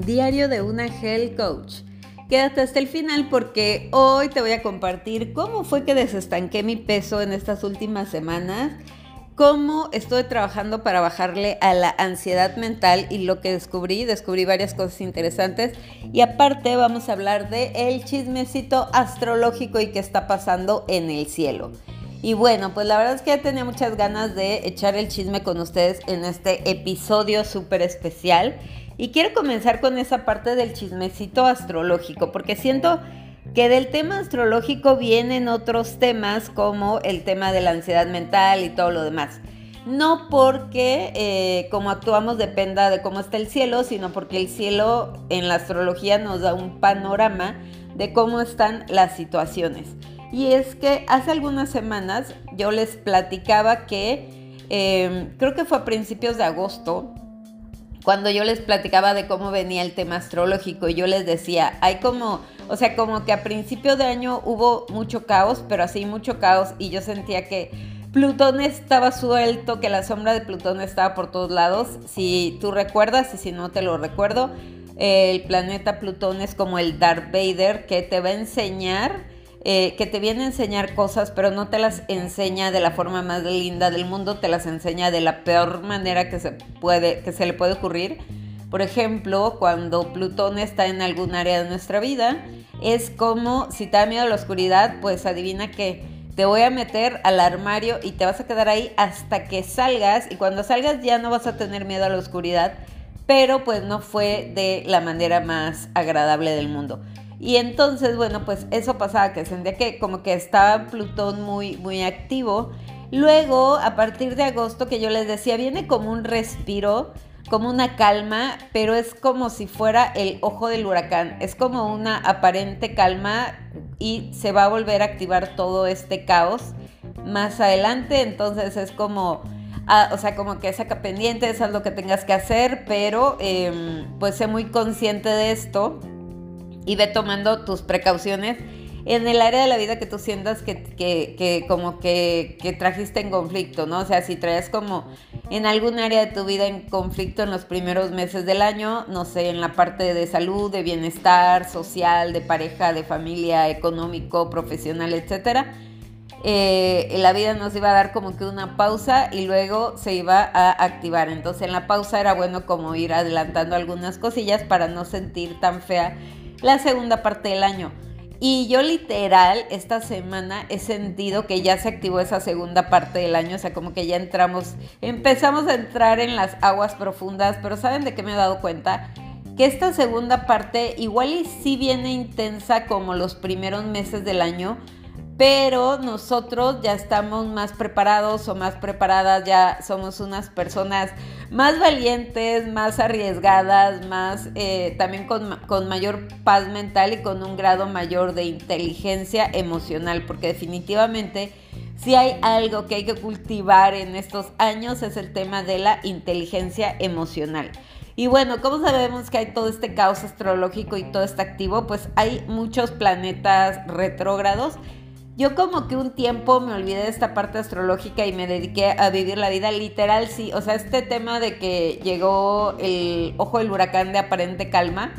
Diario de una Health Coach. Quédate hasta el final porque hoy te voy a compartir cómo fue que desestanqué mi peso en estas últimas semanas, cómo estoy trabajando para bajarle a la ansiedad mental y lo que descubrí, descubrí varias cosas interesantes y aparte vamos a hablar de el chismecito astrológico y qué está pasando en el cielo. Y bueno, pues la verdad es que ya tenía muchas ganas de echar el chisme con ustedes en este episodio súper especial. Y quiero comenzar con esa parte del chismecito astrológico, porque siento que del tema astrológico vienen otros temas como el tema de la ansiedad mental y todo lo demás. No porque eh, como actuamos dependa de cómo está el cielo, sino porque el cielo en la astrología nos da un panorama de cómo están las situaciones. Y es que hace algunas semanas yo les platicaba que em, creo que fue a principios de agosto, cuando yo les platicaba de cómo venía el tema astrológico yo les decía, hay como, o sea, como que a principio de año hubo mucho caos, pero así mucho caos y yo sentía que Plutón estaba suelto, que la sombra de Plutón estaba por todos lados. Si tú recuerdas y si no te lo recuerdo, el planeta Plutón es como el Darth Vader que te va a enseñar eh, que te viene a enseñar cosas, pero no te las enseña de la forma más linda del mundo, te las enseña de la peor manera que se, puede, que se le puede ocurrir. Por ejemplo, cuando Plutón está en algún área de nuestra vida, es como si te da miedo a la oscuridad, pues adivina que te voy a meter al armario y te vas a quedar ahí hasta que salgas y cuando salgas ya no vas a tener miedo a la oscuridad, pero pues no fue de la manera más agradable del mundo. Y entonces, bueno, pues eso pasaba, que sentía que como que estaba Plutón muy, muy activo. Luego, a partir de agosto, que yo les decía, viene como un respiro, como una calma, pero es como si fuera el ojo del huracán. Es como una aparente calma y se va a volver a activar todo este caos más adelante. Entonces es como, ah, o sea, como que saca pendiente, eso es lo que tengas que hacer, pero em, pues sé muy consciente de esto y ve tomando tus precauciones en el área de la vida que tú sientas que, que, como que, que, trajiste en conflicto, ¿no? O sea, si traes como en algún área de tu vida en conflicto en los primeros meses del año, no sé, en la parte de salud, de bienestar social, de pareja, de familia, económico, profesional, etcétera, eh, la vida nos iba a dar como que una pausa y luego se iba a activar. Entonces en la pausa era bueno como ir adelantando algunas cosillas para no sentir tan fea la segunda parte del año. Y yo literal esta semana he sentido que ya se activó esa segunda parte del año, o sea, como que ya entramos, empezamos a entrar en las aguas profundas, pero ¿saben de qué me he dado cuenta? Que esta segunda parte igual y sí viene intensa como los primeros meses del año, pero nosotros ya estamos más preparados o más preparadas, ya somos unas personas más valientes, más arriesgadas, más eh, también con, con, mayor paz mental y con un grado mayor de inteligencia emocional, porque definitivamente si hay algo que hay que cultivar en estos años es el tema de la inteligencia emocional. Y bueno, ¿cómo sabemos que hay todo este caos astrológico y todo está activo? Pues hay muchos planetas retrógrados yo como que un tiempo me olvidé de esta parte astrológica y me dediqué a vivir la vida literal, sí. O sea, este tema de que llegó el ojo del huracán de aparente calma,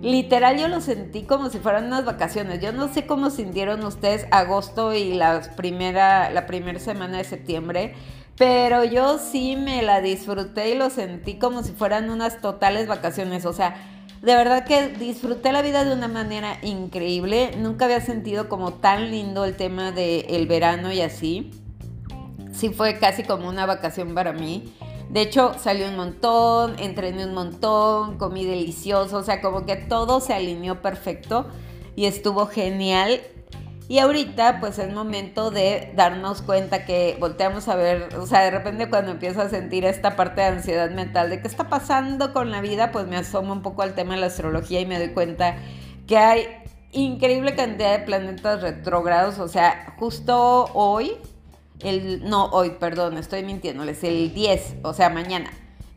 literal yo lo sentí como si fueran unas vacaciones. Yo no sé cómo sintieron ustedes agosto y la primera, la primera semana de septiembre, pero yo sí me la disfruté y lo sentí como si fueran unas totales vacaciones. O sea, de verdad que disfruté la vida de una manera increíble. Nunca había sentido como tan lindo el tema del verano y así. Sí fue casi como una vacación para mí. De hecho, salí un montón, entrené un montón, comí delicioso, o sea, como que todo se alineó perfecto y estuvo genial. Y ahorita pues es momento de darnos cuenta que volteamos a ver, o sea, de repente cuando empiezo a sentir esta parte de ansiedad mental de qué está pasando con la vida, pues me asomo un poco al tema de la astrología y me doy cuenta que hay increíble cantidad de planetas retrógrados, o sea, justo hoy, el, no, hoy, perdón, estoy mintiéndoles, el 10, o sea, mañana,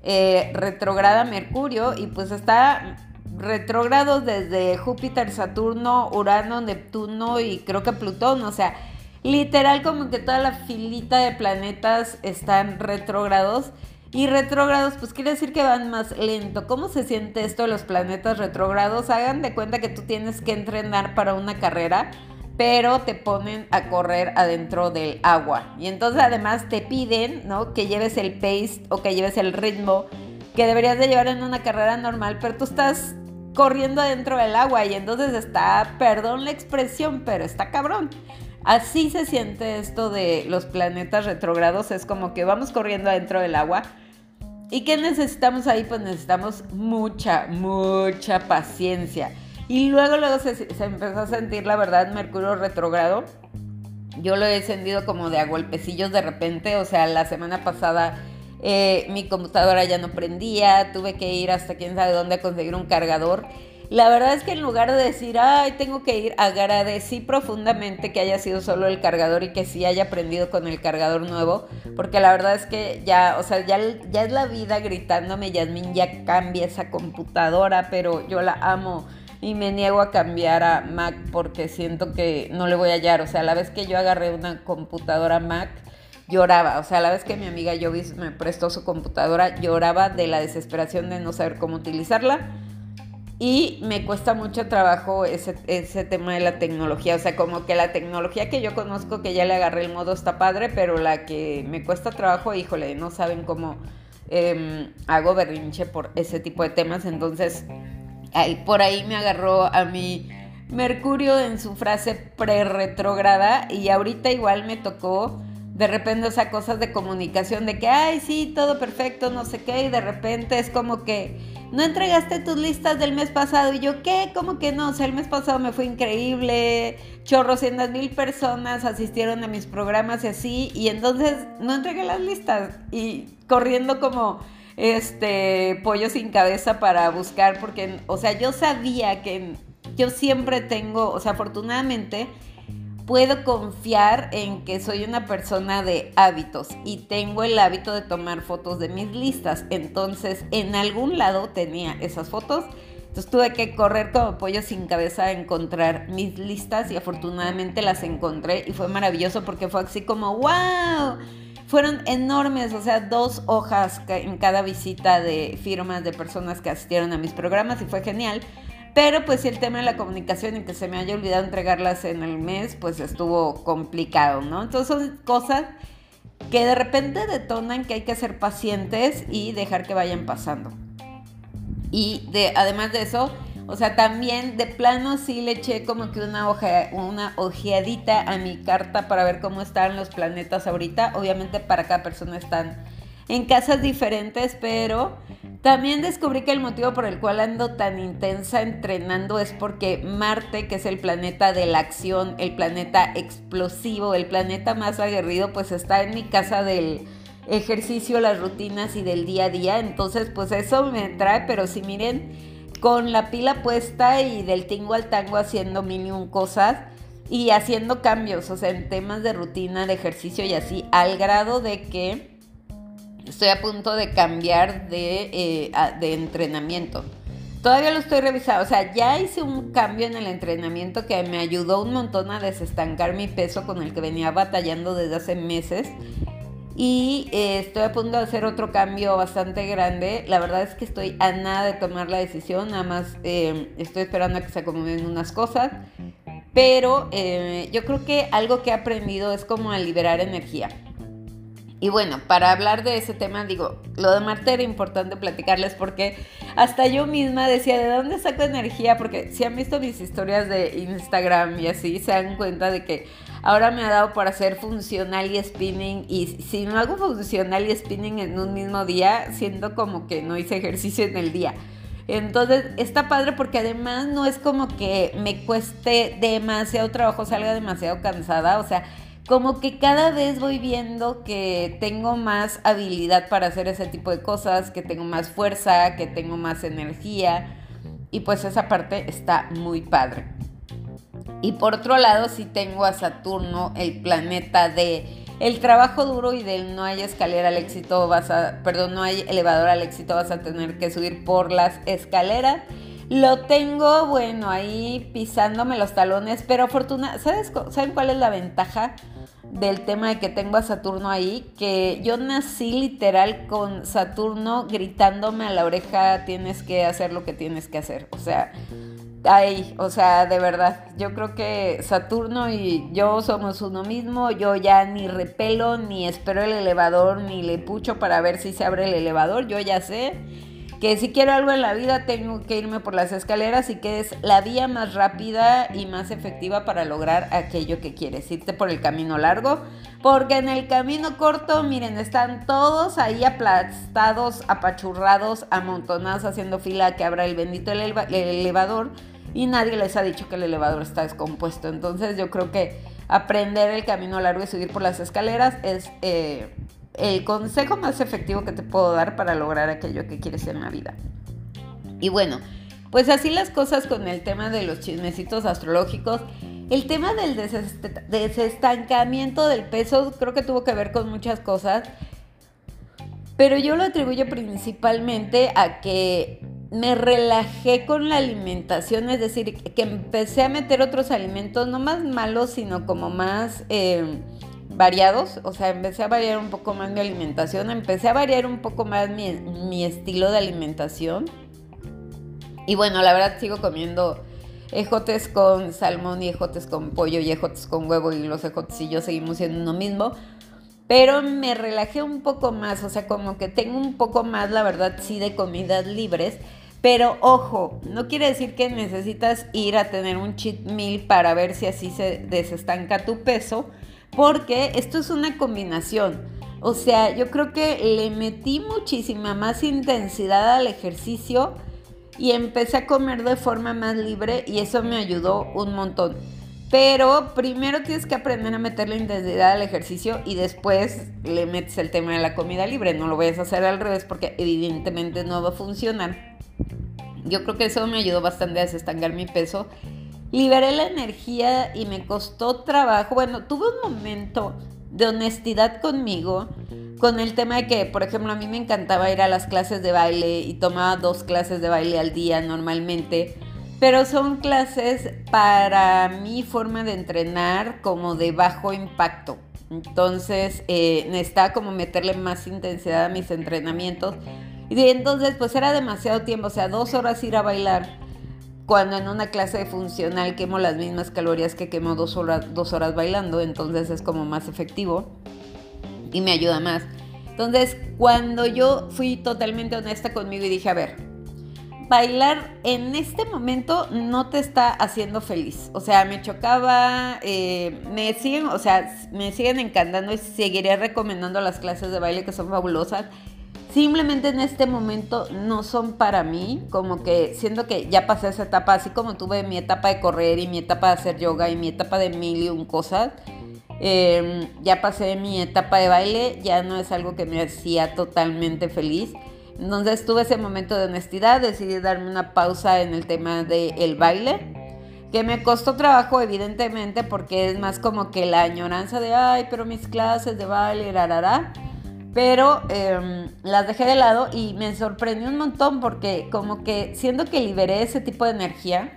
eh, retrograda Mercurio y pues está retrógrados desde Júpiter, Saturno, Urano, Neptuno y creo que Plutón. O sea, literal como que toda la filita de planetas están retrógrados. Y retrógrados, pues quiere decir que van más lento. ¿Cómo se siente esto de los planetas retrógrados? Hagan de cuenta que tú tienes que entrenar para una carrera, pero te ponen a correr adentro del agua. Y entonces además te piden, ¿no? Que lleves el pace o que lleves el ritmo que deberías de llevar en una carrera normal, pero tú estás corriendo adentro del agua y entonces está, perdón la expresión, pero está cabrón. Así se siente esto de los planetas retrógrados, es como que vamos corriendo adentro del agua. ¿Y qué necesitamos ahí? Pues necesitamos mucha, mucha paciencia. Y luego, luego se, empezó a sentir, la verdad, Mercurio retrógrado. Yo lo he sentido como de a golpecillos de repente, o sea, la semana pasada eh, mi computadora ya no prendía, tuve que ir hasta quién sabe dónde a conseguir un cargador. La verdad es que en lugar de decir, ay, tengo que ir, agradecí profundamente que haya sido solo el cargador y que sí haya aprendido con el cargador nuevo, porque la verdad es que ya, o sea, ya, ya es la vida gritándome, Yasmin, ya cambia esa computadora, pero yo la amo y me niego a cambiar a Mac porque siento que no le voy a hallar, o sea, la vez que yo agarré una computadora Mac, lloraba. O sea, la vez que mi amiga Jovis me prestó su computadora, lloraba de la desesperación de no saber cómo utilizarla. Y me cuesta mucho trabajo ese, ese tema de la tecnología. O sea, como que la tecnología que yo conozco, que ya le agarré el modo, está padre, pero la que me cuesta trabajo, híjole, no saben cómo em, hago berrinche por ese tipo de temas. Entonces, por ahí me agarró a mi Mercurio en su frase pre-retrograda. Y ahorita igual me tocó de repente, o cosas de comunicación de que, ay, sí, todo perfecto, no sé qué, y de repente es como que, no entregaste tus listas del mes pasado, y yo, ¿qué? ¿Cómo que no? O sea, el mes pasado me fue increíble, chorrocientas mil personas asistieron a mis programas y así, y entonces no entregué las listas, y corriendo como, este, pollo sin cabeza para buscar, porque, o sea, yo sabía que yo siempre tengo, o sea, afortunadamente, puedo confiar en que soy una persona de hábitos y tengo el hábito de tomar fotos de mis listas. Entonces, en algún lado tenía esas fotos. Entonces tuve que correr como pollo sin cabeza a encontrar mis listas y afortunadamente las encontré y fue maravilloso porque fue así como, wow, fueron enormes, o sea, dos hojas en cada visita de firmas de personas que asistieron a mis programas y fue genial pero pues el tema de la comunicación y que se me haya olvidado entregarlas en el mes, pues estuvo complicado, ¿no? Entonces son cosas que de repente detonan que hay que ser pacientes y dejar que vayan pasando. Y de, además de eso, o sea, también de plano sí le eché como que una, hoja, una ojeadita a mi carta para ver cómo están los planetas ahorita. Obviamente para cada persona están en casas diferentes, pero también descubrí que el motivo por el cual ando tan intensa entrenando es porque Marte, que es el planeta de la acción, el planeta explosivo, el planeta más aguerrido, pues está en mi casa del ejercicio, las rutinas y del día a día. Entonces, pues eso me trae, pero si miren, con la pila puesta y del tingo al tango haciendo mil cosas y haciendo cambios, o sea, en temas de rutina, de ejercicio y así, al grado de que estoy a punto de cambiar de, eh, de entrenamiento. Todavía lo estoy revisando, o sea, ya hice un cambio en el entrenamiento que me ayudó un montón a desestancar mi peso con el que venía batallando desde hace meses. Y eh, estoy a punto de hacer otro cambio bastante grande. La verdad es que estoy a nada de tomar la decisión, nada más eh, estoy esperando a que se acomoden unas cosas. Pero yo creo que algo que he aprendido es como a liberar energía. Y bueno, para hablar de ese tema, digo, lo de Marte era importante platicarles porque hasta yo misma decía, ¿de dónde saco energía? Porque si han visto mis historias de Instagram y así, se dan cuenta de que ahora me ha dado por hacer funcional y spinning. Y si no hago funcional y spinning en un mismo día, siento como que no hice ejercicio en el día. Entonces está padre porque además no es como que me cueste demasiado trabajo, salga demasiado cansada. O sea, como que cada vez voy viendo que tengo más habilidad para hacer ese tipo de cosas, que tengo más fuerza, que tengo más energía. Y pues esa parte está muy padre. Y por otro lado, si tengo a Saturno, el planeta de el trabajo duro y del no hay escalera al éxito, vas a, perdón, no hay elevador al éxito, vas a tener que subir por las escaleras. Lo tengo, bueno, ahí pisándome los talones, pero afortunadamente, ¿sabes, ¿saben cuál es la ventaja del tema de que tengo a Saturno ahí? Que yo nací literal con Saturno gritándome a la oreja, tienes que hacer lo que tienes que hacer. O sea, ahí, o sea, de verdad, yo creo que Saturno y yo somos uno mismo, yo ya ni repelo, ni espero el elevador, ni le pucho para ver si se abre el elevador, yo ya sé que si quiero algo en la vida tengo que irme por las escaleras y que es la vía más rápida y más efectiva para lograr aquello que quieres, irte por el camino largo, porque en el camino corto, miren, están todos ahí aplastados, apachurrados, amontonados, haciendo fila que abra el bendito elevador y nadie les ha dicho que el elevador está descompuesto. Entonces yo creo que aprender el camino largo y subir por las escaleras es eh, el consejo más efectivo que te puedo dar para lograr aquello que quieres en la vida. Y bueno, pues así las cosas con el tema de los chismecitos astrológicos. El tema del desestancamiento del peso creo que tuvo que ver con muchas cosas, pero yo lo atribuyo principalmente a que me relajé con la alimentación, es decir, que empecé a meter otros alimentos, no más malos, sino como más eh, variados. O sea, empecé a variar un poco más mi alimentación, empecé a variar un poco más mi, estilo de alimentación. Y bueno, la verdad sigo comiendo ejotes con salmón y ejotes con pollo y ejotes con huevo y los ejotes y yo seguimos siendo uno mismo. Pero me relajé un poco más, o sea, como que tengo un poco más, la verdad, sí, de comidas libres pero ojo, no quiere decir que necesitas ir a tener un cheat meal para ver si así se desestanca tu peso, porque esto es una combinación. O sea, yo creo que le metí muchísima más intensidad al ejercicio y empecé a comer de forma más libre y eso me ayudó un montón. Pero primero tienes que aprender a meterle intensidad al ejercicio y después le metes el tema de la comida libre. No lo vayas a hacer al revés porque evidentemente no va a funcionar. Yo creo que eso me ayudó bastante a desestancar mi peso. Liberé la energía y me costó trabajo. Bueno, tuve un momento de honestidad conmigo con el tema de que, por ejemplo, a mí me encantaba ir a las clases de baile y tomaba dos clases de baile al día normalmente, pero son clases para mi forma de entrenar como de bajo impacto. Entonces, eh, necesitaba como meterle más intensidad a mis entrenamientos y entonces, pues era demasiado tiempo, o sea, dos horas ir a bailar, cuando en una clase de funcional quemo las mismas calorías que quemo dos horas, dos horas bailando, entonces es como más efectivo y me ayuda más. Entonces, cuando yo fui totalmente honesta conmigo y dije, a ver, bailar en este momento no te está haciendo feliz. O sea, me chocaba, eh, me siguen, o sea, me siguen encantando y seguiré recomendando las clases de baile que son fabulosas simplemente en este momento no son para mí, como que siento que ya pasé esa etapa, así como tuve mi etapa de correr y mi etapa de hacer yoga y mi etapa de mil y un cosas, em, ya pasé mi etapa de baile, ya no es algo que me hacía totalmente feliz. Entonces tuve ese momento de honestidad, decidí darme una pausa en el tema del baile, que me costó trabajo evidentemente porque es más como que la añoranza de, ay, pero mis clases de baile, rarara pero em, las dejé de lado y me sorprendió un montón porque como que siento que liberé ese tipo de energía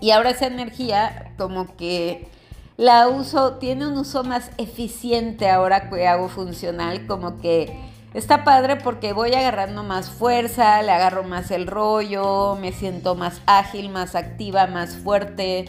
y ahora esa energía como que la uso, tiene un uso más eficiente ahora que hago funcional, como que está padre porque voy agarrando más fuerza, le agarro más el rollo, me siento más ágil, más activa, más fuerte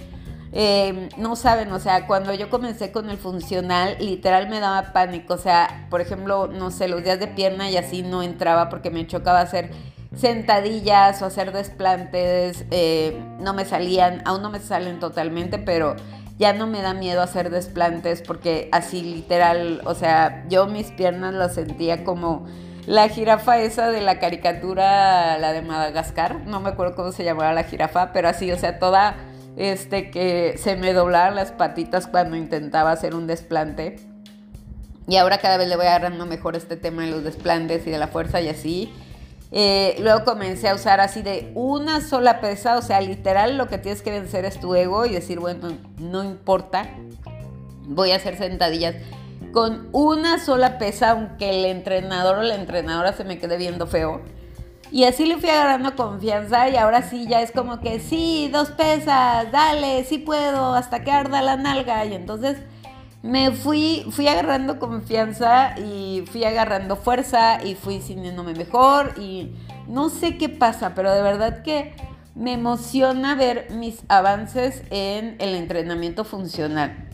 eh, no saben, o sea, cuando yo comencé con el funcional, literal me daba pánico. O sea, por ejemplo, no sé, los días de pierna y así no entraba porque me chocaba hacer sentadillas o hacer desplantes. Eh, no me salían, aún no me salen totalmente, pero ya no me da miedo hacer desplantes porque así literal, o sea, yo mis piernas las sentía como la jirafa esa de la caricatura, la de Madagascar. No me acuerdo cómo se llamaba la jirafa, pero así, o sea, toda este, que se me doblaban las patitas cuando intentaba hacer un desplante. Y ahora cada vez le voy agarrando mejor este tema de los desplantes y de la fuerza y así. Eh, luego comencé a usar así de una sola pesa, o sea, literal lo que tienes que vencer es tu ego y decir, bueno, no importa, voy a hacer sentadillas con una sola pesa, aunque el entrenador o la entrenadora se me quede viendo feo. Y así le fui agarrando confianza y ahora sí ya es como que sí, dos pesas, dale, sí puedo, hasta que arda la nalga. Y entonces me fui, fui agarrando confianza y fui agarrando fuerza y fui sintiéndome mejor y no sé qué pasa, pero de verdad que me emociona ver mis avances en el entrenamiento funcional.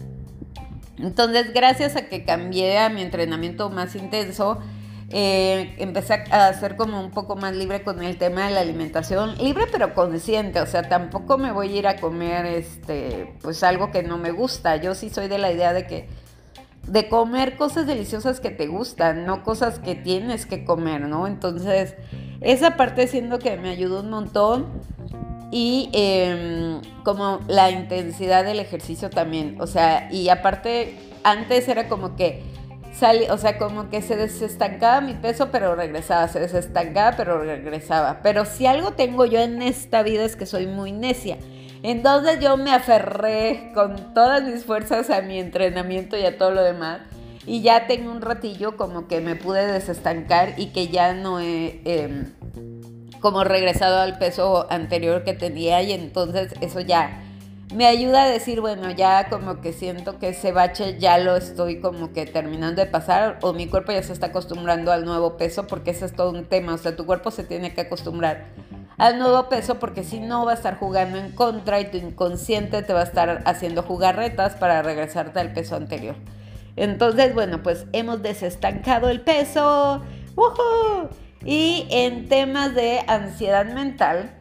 Entonces, gracias a que cambié a mi entrenamiento más intenso, eh, empecé a ser como un poco más libre con el tema de la alimentación, libre pero consciente, o sea, tampoco me voy a ir a comer este, pues algo que no me gusta. Yo sí soy de la idea de que de comer cosas deliciosas que te gustan, no cosas que tienes que comer, ¿no? Entonces, esa parte siento que me ayudó un montón y em, como la intensidad del ejercicio también, o sea, y aparte antes era como que o sea, como que se desestancaba mi peso, pero regresaba, se desestancaba, pero regresaba. Pero si algo tengo yo en esta vida es que soy muy necia. Entonces yo me aferré con todas mis fuerzas a mi entrenamiento y a todo lo demás. Y ya tengo un ratillo como que me pude desestancar y que ya no he em, como regresado al peso anterior que tenía y entonces eso ya me ayuda a decir, bueno, ya como que siento que ese bache ya lo estoy como que terminando de pasar o mi cuerpo ya se está acostumbrando al nuevo peso porque ese es todo un tema, o sea, tu cuerpo se tiene que acostumbrar al nuevo peso porque si no va a estar jugando en contra y tu inconsciente te va a estar haciendo jugarretas para regresarte al peso anterior. Entonces, bueno, pues hemos desestancado el peso. Y en temas de ansiedad mental,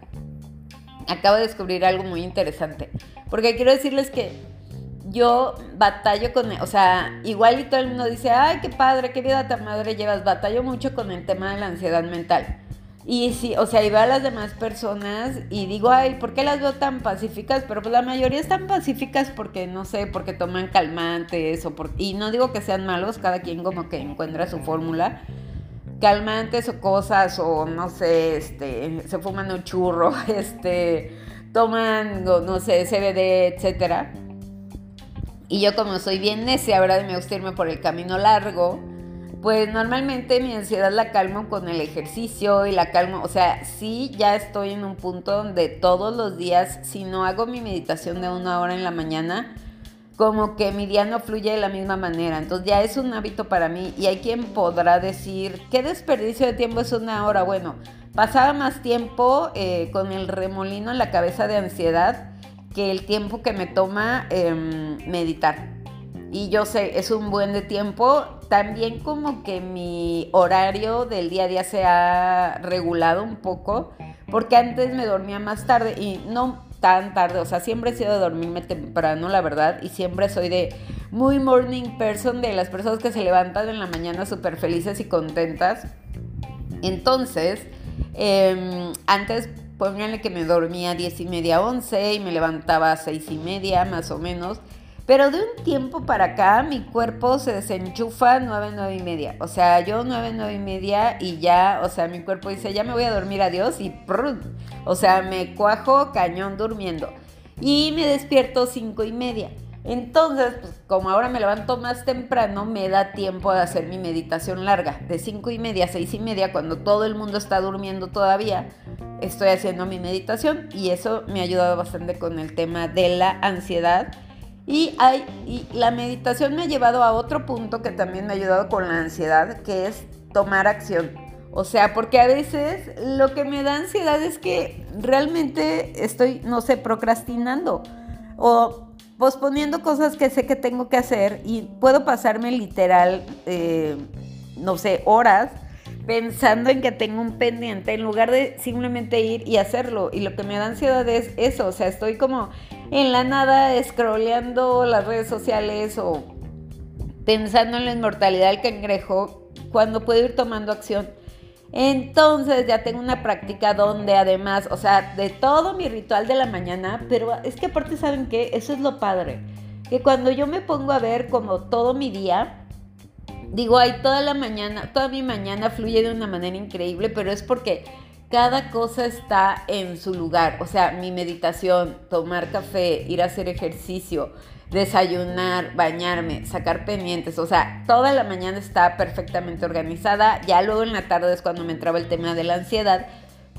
acabo de descubrir algo muy interesante. Porque quiero decirles que yo batallo con, o sea, igual y todo el mundo dice, ay, qué padre, qué vida tan madre llevas, batallo mucho con el tema de la ansiedad mental. Y sí, o sea, y veo a las demás personas y digo, ay, ¿por qué las veo tan pacíficas? Pero pues la mayoría están pacíficas porque, no sé, porque toman calmantes o por... Y no digo que sean malos, cada quien como que encuentra su fórmula. Calmantes o cosas, o no sé, este, se fuman un churro, este toman, no sé, CBD, etcétera. Y yo como soy bien necia, ahora me gusta irme por el camino largo, pues normalmente mi ansiedad la calmo con el ejercicio y la calmo, o sea, sí ya estoy en un punto donde todos los días, si no hago mi meditación de una hora en la mañana, como que mi día no fluye de la misma manera. Entonces ya es un hábito para mí y hay quien podrá decir, ¿qué desperdicio de tiempo es una hora? Bueno, pasaba más tiempo eh, con el remolino en la cabeza de ansiedad que el tiempo que me toma em, meditar. Y yo sé, es un buen de tiempo. También como que mi horario del día a día se ha regulado un poco, porque antes me dormía más tarde y no tan tarde, o sea, siempre he sido de dormirme temprano, la verdad, y siempre soy de muy morning person, de las personas que se levantan en la mañana súper felices y contentas. Entonces, Em, antes, pónganle que me dormía a 10 y media, 11 y me levantaba a 6 y media, más o menos. Pero de un tiempo para acá mi cuerpo se desenchufa 9, 9 y media. O sea, yo 9, 9 y media y ya, o sea, mi cuerpo dice, ya me voy a dormir, adiós y O sea, me cuajo cañón durmiendo. Y me despierto 5 y media. Entonces, pues, como ahora me levanto más temprano, me da tiempo de hacer mi meditación larga, de 5 y media a 6 y media, cuando todo el mundo está durmiendo todavía, estoy haciendo mi meditación y eso me ha ayudado bastante con el tema de la ansiedad. Y, y la meditación me ha llevado a otro punto que también me ha ayudado con la ansiedad, que es tomar acción. O sea, porque a veces lo que me da ansiedad es que realmente estoy, no sé, procrastinando. O posponiendo cosas que sé que tengo que hacer y puedo pasarme literal, eh, no sé, horas pensando en que tengo un pendiente en lugar de simplemente ir y hacerlo. Y lo que me da ansiedad es eso, o sea, estoy como en la nada scrolleando las redes sociales o pensando en la inmortalidad del cangrejo cuando puedo ir tomando acción. Entonces ya tengo una práctica donde además, o sea, de todo mi ritual de la mañana, pero es que aparte saben que eso es lo padre, que cuando yo me pongo a ver como todo mi día, digo, ay, toda la mañana, toda mi mañana fluye de una manera increíble, pero es porque cada cosa está en su lugar, o sea, mi meditación, tomar café, ir a hacer ejercicio, desayunar, bañarme, sacar pendientes, o sea, toda la mañana está perfectamente organizada, ya luego en la tarde es cuando me entraba el tema de la ansiedad,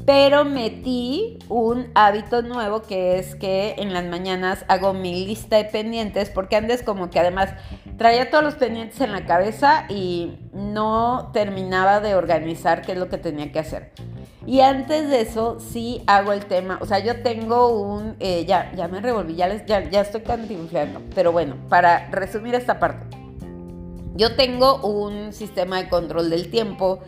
pero metí un hábito nuevo que es que en las mañanas hago mi lista de pendientes porque antes como que además traía todos los pendientes en la cabeza y no terminaba de organizar qué es lo que tenía que hacer. Y antes de eso sí hago el tema, o sea, yo tengo un, eh, ya, ya me revolví, ya, les, ya, ya estoy cantinflando, pero bueno, para resumir esta parte, yo tengo un sistema de control del tiempo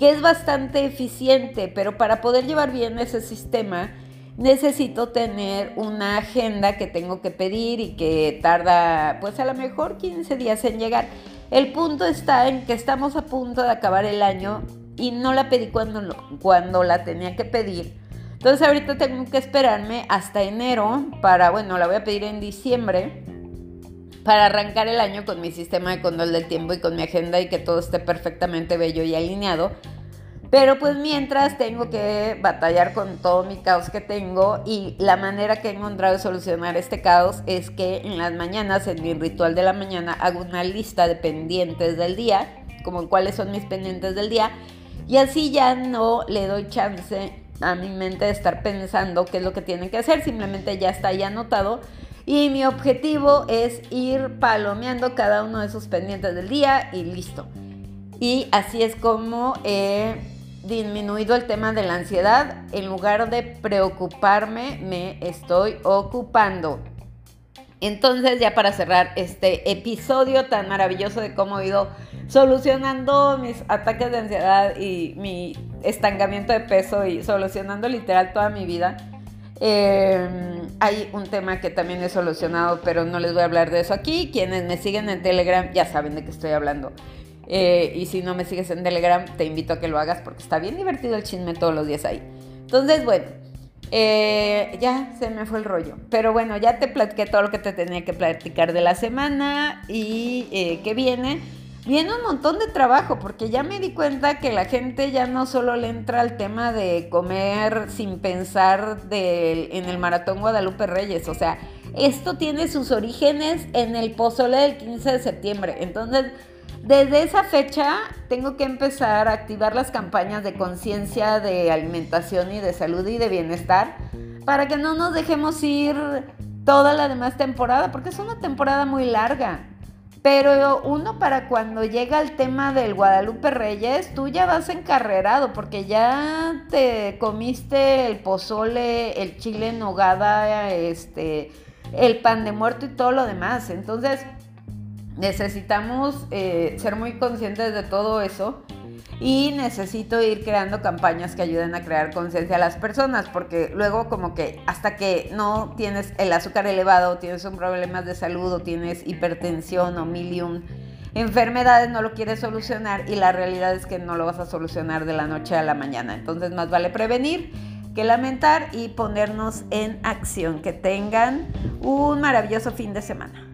que es bastante eficiente, pero para poder llevar bien ese sistema necesito tener una agenda que tengo que pedir y que tarda pues a lo mejor 15 días en llegar. El punto está en que estamos a punto de acabar el año y no la pedí cuando, cuando la tenía que pedir. Entonces ahorita tengo que esperarme hasta enero para, bueno, la voy a pedir en diciembre para arrancar el año con mi sistema de control del tiempo y con mi agenda y que todo esté perfectamente bello y alineado. Pero pues mientras tengo que batallar con todo mi caos que tengo y la manera que he encontrado de solucionar este caos es que en las mañanas, en mi ritual de la mañana, hago una lista de pendientes del día, como cuáles son mis pendientes del día, y así ya no le doy chance a mi mente de estar pensando qué es lo que tiene que hacer, simplemente ya está ahí anotado y mi objetivo es ir palomeando cada uno de esos pendientes del día y listo. Y así es como he disminuido el tema de la ansiedad. En lugar de preocuparme, me estoy ocupando. Entonces, ya para cerrar este episodio tan maravilloso de cómo he ido solucionando mis ataques de ansiedad y mi estancamiento de peso y solucionando literal toda mi vida, Em, hay un tema que también he solucionado, pero no les voy a hablar de eso aquí. Quienes me siguen en Telegram ya saben de qué estoy hablando. Eh, y si no me sigues en Telegram, te invito a que lo hagas porque está bien divertido el chisme todos los días ahí. Entonces, bueno, eh, ya se me fue el rollo. Pero bueno, ya te platiqué todo lo que te tenía que platicar de la semana y eh, que viene viene un montón de trabajo, porque ya me di cuenta que la gente ya no solo le entra al tema de comer sin pensar en el maratón Guadalupe Reyes, o sea, esto tiene sus orígenes en el pozole del 15 de septiembre. Entonces, desde esa fecha tengo que empezar a activar las campañas de conciencia de alimentación y de salud y de bienestar para que no nos dejemos ir toda la demás temporada, porque es una temporada muy larga. Pero uno para cuando llega el tema del Guadalupe Reyes, tú ya vas encarrerado porque ya te comiste el pozole, el chile en nogada, este, el pan de muerto y todo lo demás. Entonces necesitamos eh, ser muy conscientes de todo eso y necesito ir creando campañas que ayuden a crear conciencia a las personas, porque luego como que hasta que no tienes el azúcar elevado, tienes un problema de salud o tienes hipertensión o milium enfermedades, no lo quieres solucionar y la realidad es que no lo vas a solucionar de la noche a la mañana. Entonces más vale prevenir que lamentar y ponernos en acción. Que tengan un maravilloso fin de semana.